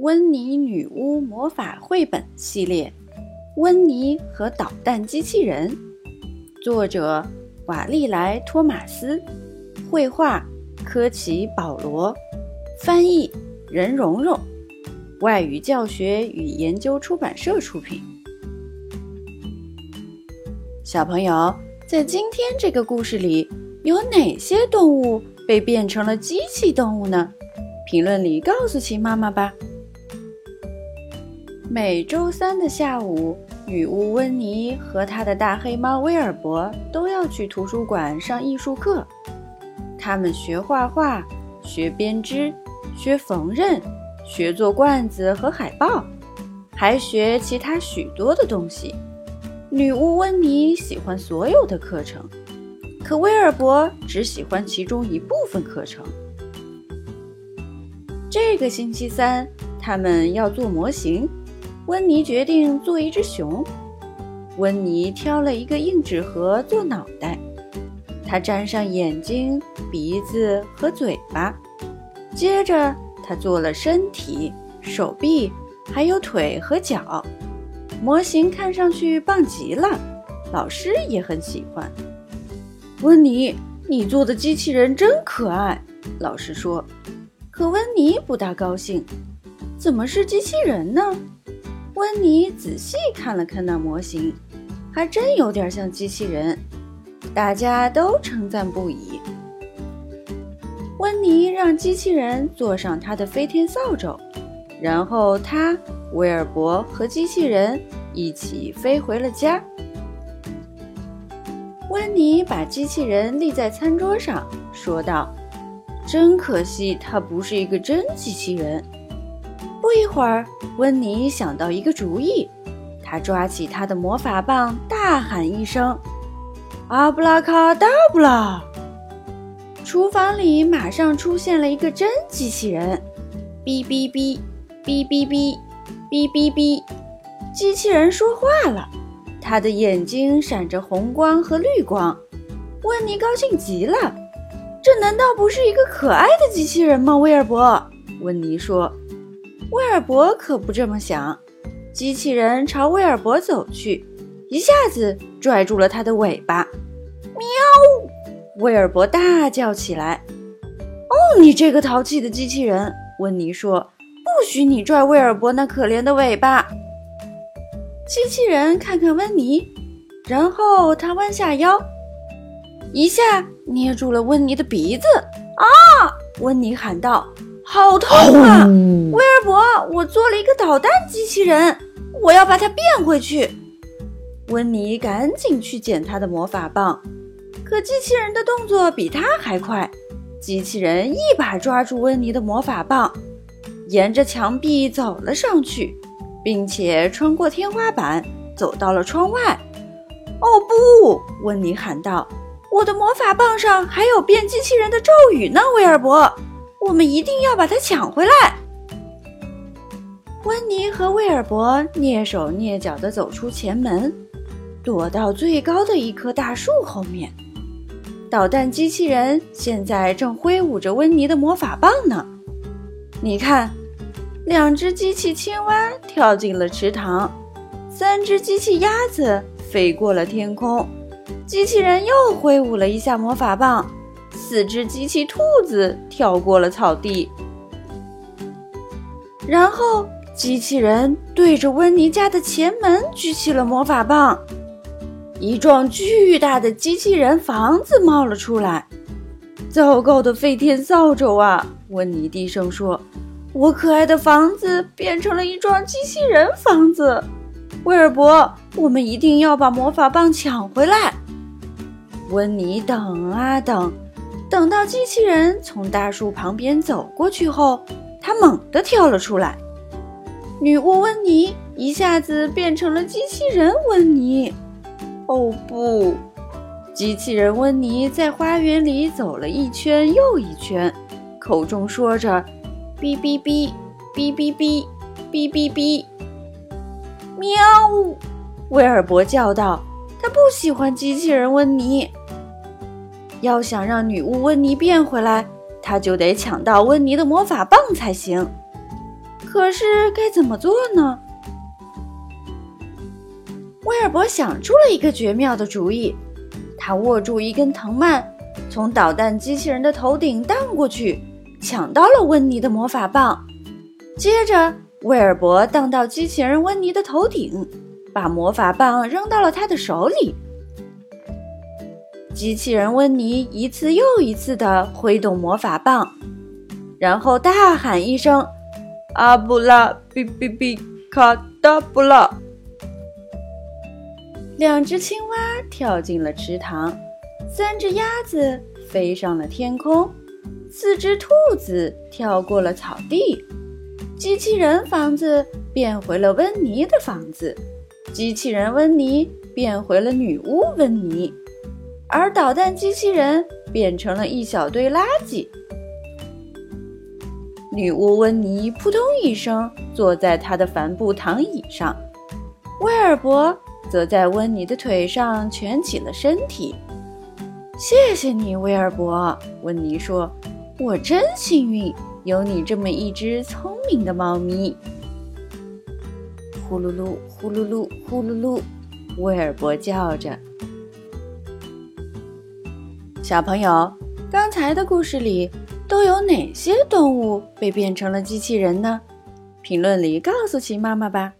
温妮女巫魔法绘本系列《温妮和导弹机器人》，作者瓦利莱·托马斯，绘画科奇·保罗，翻译任蓉蓉，外语教学与研究出版社出品。小朋友，在今天这个故事里，有哪些动物被变成了机器动物呢？评论里告诉琪妈妈吧。每周三的下午，女巫温妮和她的大黑猫威尔伯都要去图书馆上艺术课。他们学画画，学编织，学缝纫，学做罐子和海报，还学其他许多的东西。女巫温妮喜欢所有的课程，可威尔伯只喜欢其中一部分课程。这个星期三，他们要做模型。温妮决定做一只熊。温妮挑了一个硬纸盒做脑袋，她粘上眼睛、鼻子和嘴巴。接着，她做了身体、手臂，还有腿和脚。模型看上去棒极了，老师也很喜欢。温妮，你做的机器人真可爱，老师说。可温妮不大高兴，怎么是机器人呢？温妮仔细看了看那模型，还真有点像机器人，大家都称赞不已。温妮让机器人坐上他的飞天扫帚，然后他、威尔伯和机器人一起飞回了家。温妮把机器人立在餐桌上，说道：“真可惜，它不是一个真机器人。”不一会儿，温妮想到一个主意，他抓起他的魔法棒，大喊一声：“阿布拉卡达布拉！”厨房里马上出现了一个真机器人，哔哔哔，哔哔哔，哔哔哔，机器人说话了，他的眼睛闪着红光和绿光。温妮高兴极了，这难道不是一个可爱的机器人吗？威尔伯，温妮说。威尔伯可不这么想，机器人朝威尔伯走去，一下子拽住了他的尾巴。喵！威尔伯大叫起来。“哦，你这个淘气的机器人！”温妮说，“不许你拽威尔伯那可怜的尾巴。”机器人看看温妮，然后他弯下腰，一下捏住了温妮的鼻子。啊！温妮喊道。好痛啊！威尔伯，我做了一个导弹机器人，我要把它变回去。温妮赶紧去捡他的魔法棒，可机器人的动作比他还快。机器人一把抓住温妮的魔法棒，沿着墙壁走了上去，并且穿过天花板，走到了窗外。哦不！温妮喊道：“我的魔法棒上还有变机器人的咒语呢，威尔伯。”我们一定要把它抢回来！温妮和威尔伯蹑手蹑脚地走出前门，躲到最高的一棵大树后面。导弹机器人现在正挥舞着温妮的魔法棒呢。你看，两只机器青蛙跳进了池塘，三只机器鸭子飞过了天空，机器人又挥舞了一下魔法棒。四只机器兔子跳过了草地，然后机器人对着温妮家的前门举起了魔法棒，一幢巨大的机器人房子冒了出来。糟糕的飞天扫帚啊！温妮低声说：“我可爱的房子变成了一幢机器人房子。”威尔伯，我们一定要把魔法棒抢回来。温妮等啊等。等到机器人从大树旁边走过去后，他猛地跳了出来。女巫温妮一下子变成了机器人温妮。哦不！机器人温妮在花园里走了一圈又一圈，口中说着：“哔哔哔，哔哔哔，哔哔哔。”喵！威尔伯叫道：“他不喜欢机器人温妮。”要想让女巫温妮变回来，他就得抢到温妮的魔法棒才行。可是该怎么做呢？威尔伯想出了一个绝妙的主意，他握住一根藤蔓，从导弹机器人的头顶荡过去，抢到了温妮的魔法棒。接着，威尔伯荡到机器人温妮的头顶，把魔法棒扔到了他的手里。机器人温妮一次又一次地挥动魔法棒，然后大喊一声：“阿布拉比比比卡达布拉！”两只青蛙跳进了池塘，三只鸭子飞上了天空，四只兔子跳过了草地，机器人房子变回了温妮的房子，机器人温妮变回了女巫温妮。而导弹机器人变成了一小堆垃圾。女巫温妮扑通一声坐在她的帆布躺椅上，威尔伯则在温妮的腿上蜷起了身体。谢谢你，威尔伯，温妮说：“我真幸运，有你这么一只聪明的猫咪。”呼噜噜，呼噜噜，呼噜噜，威尔伯叫着。小朋友，刚才的故事里都有哪些动物被变成了机器人呢？评论里告诉奇妈妈吧。